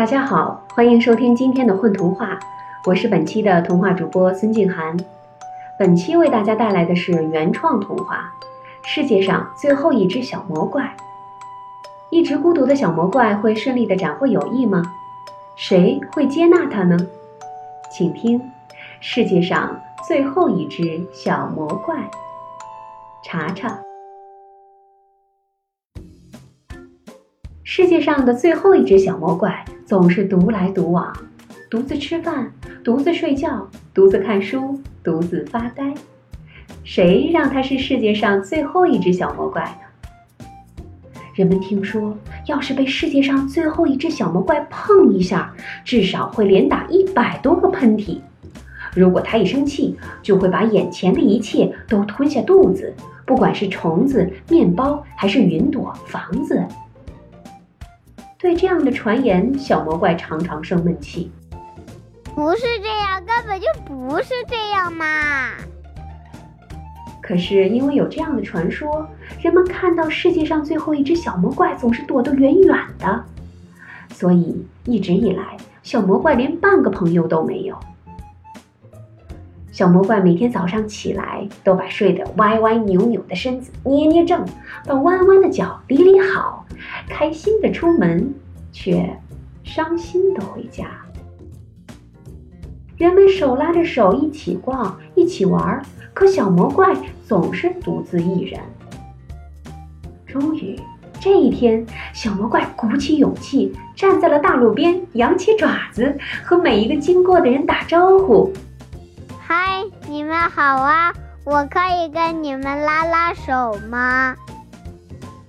大家好，欢迎收听今天的混童话，我是本期的童话主播孙静涵。本期为大家带来的是原创童话《世界上最后一只小魔怪》。一直孤独的小魔怪会顺利的斩获友谊吗？谁会接纳它呢？请听《世界上最后一只小魔怪》。查查。世界上的最后一只小魔怪总是独来独往，独自吃饭，独自睡觉，独自看书，独自发呆。谁让他是世界上最后一只小魔怪呢？人们听说，要是被世界上最后一只小魔怪碰一下，至少会连打一百多个喷嚏。如果他一生气，就会把眼前的一切都吞下肚子，不管是虫子、面包，还是云朵、房子。对这样的传言，小魔怪常常生闷气。不是这样，根本就不是这样嘛！可是因为有这样的传说，人们看到世界上最后一只小魔怪总是躲得远远的，所以一直以来，小魔怪连半个朋友都没有。小魔怪每天早上起来，都把睡得歪歪扭扭的身子捏捏正，把弯弯的脚理理好。开心的出门，却伤心的回家。人们手拉着手一起逛，一起玩，可小魔怪总是独自一人。终于，这一天，小魔怪鼓起勇气，站在了大路边，扬起爪子，和每一个经过的人打招呼：“嗨，你们好啊！我可以跟你们拉拉手吗？”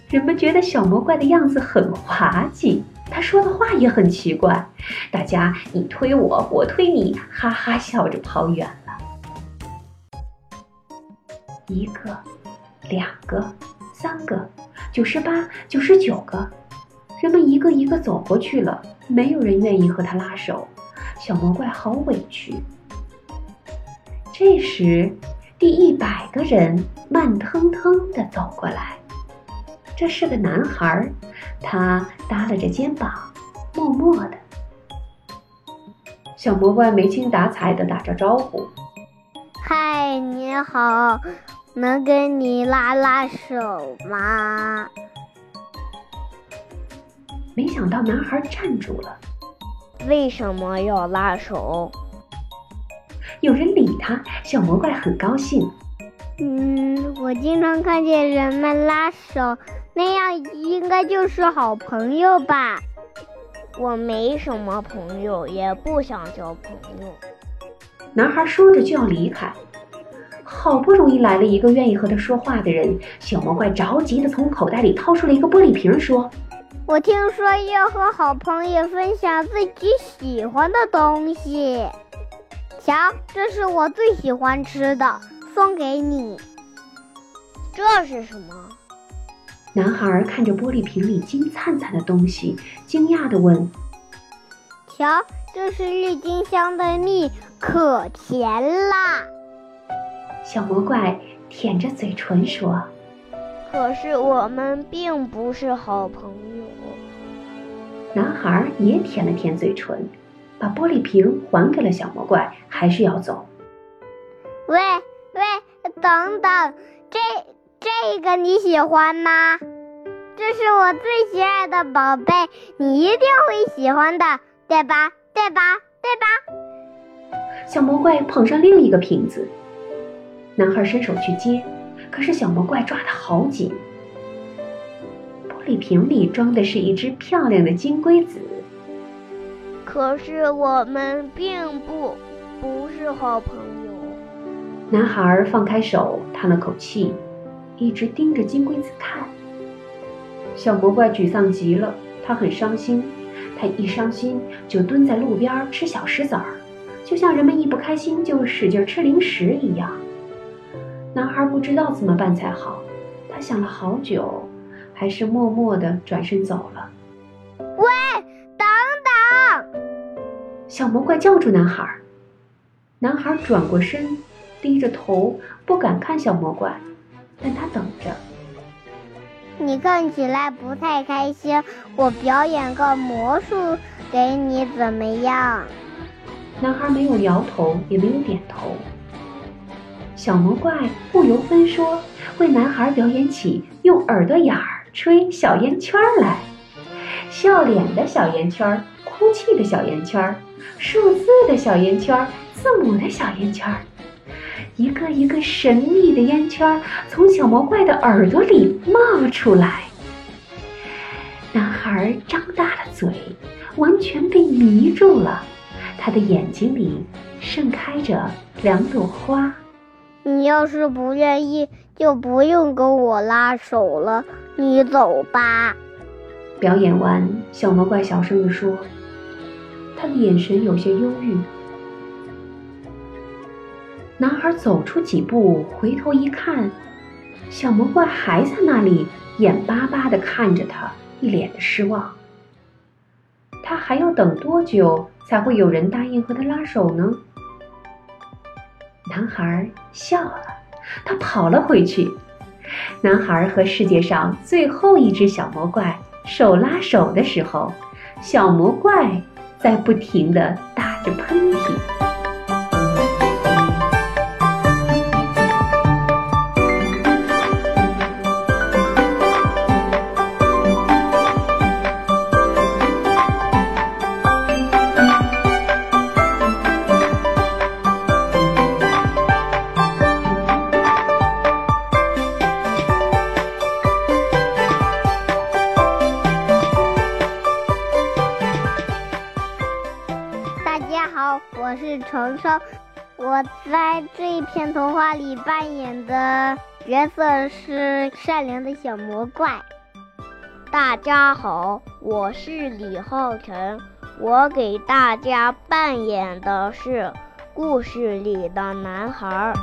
人们觉得小魔怪的样子很滑稽，他说的话也很奇怪，大家你推我，我推你，哈哈笑着跑远了。一个，两个，三个，九十八，九十九个，人们一个一个走过去了，没有人愿意和他拉手，小魔怪好委屈。这时，第一百个人慢腾腾地走过来。这是个男孩，他耷拉着肩膀，默默的。小魔怪没精打采的打着招呼：“嗨，你好，能跟你拉拉手吗？”没想到男孩站住了。为什么要拉手？有人理他，小魔怪很高兴。嗯，我经常看见人们拉手。那样应该就是好朋友吧？我没什么朋友，也不想交朋友。男孩说着就要离开，好不容易来了一个愿意和他说话的人，小魔怪着急的从口袋里掏出了一个玻璃瓶，说：“我听说要和好朋友分享自己喜欢的东西，瞧，这是我最喜欢吃的，送给你。这是什么？”男孩看着玻璃瓶里金灿灿的东西，惊讶地问：“瞧，这是郁金香的蜜，可甜啦！”小魔怪舔着嘴唇说：“可是我们并不是好朋友。”男孩也舔了舔嘴唇，把玻璃瓶还给了小魔怪，还是要走。喂喂，等等，这……这个你喜欢吗？这是我最心爱的宝贝，你一定会喜欢的，对吧？对吧？对吧？小魔怪捧上另一个瓶子，男孩伸手去接，可是小魔怪抓得好紧。玻璃瓶里装的是一只漂亮的金龟子，可是我们并不不是好朋友。男孩放开手，叹了口气。一直盯着金龟子看，小魔怪沮丧极了，他很伤心。他一伤心就蹲在路边吃小石子儿，就像人们一不开心就使劲吃零食一样。男孩不知道怎么办才好，他想了好久，还是默默地转身走了。喂！小魔怪叫住男孩。男孩转过身，低着头，不敢看小魔怪。但他等着。你看起来不太开心，我表演个魔术给你怎么样？男孩没有摇头，也没有点头。小魔怪不由分说为男孩表演起用耳朵眼儿吹小烟圈来，笑脸的小烟圈，哭泣的小烟圈，数字的小烟圈，字母的小烟圈，一个一个神秘的烟圈从小魔怪的耳朵里冒出来。男孩张大了嘴，完全被迷住了，他的眼睛里盛开着两朵花。你要是不愿意，就不用跟我拉手了。你走吧。表演完，小魔怪小声地说，他的眼神有些忧郁。男孩走出几步，回头一看，小魔怪还在那里，眼巴巴地看着他，一脸的失望。他还要等多久才会有人答应和他拉手呢？男孩笑了，他跑了回去。男孩和世界上最后一只小魔怪手拉手的时候，小魔怪在不停地打着喷嚏。大家好我是程程，我在这一篇童话里扮演的角色是善良的小魔怪。大家好，我是李浩辰，我给大家扮演的是故事里的男孩。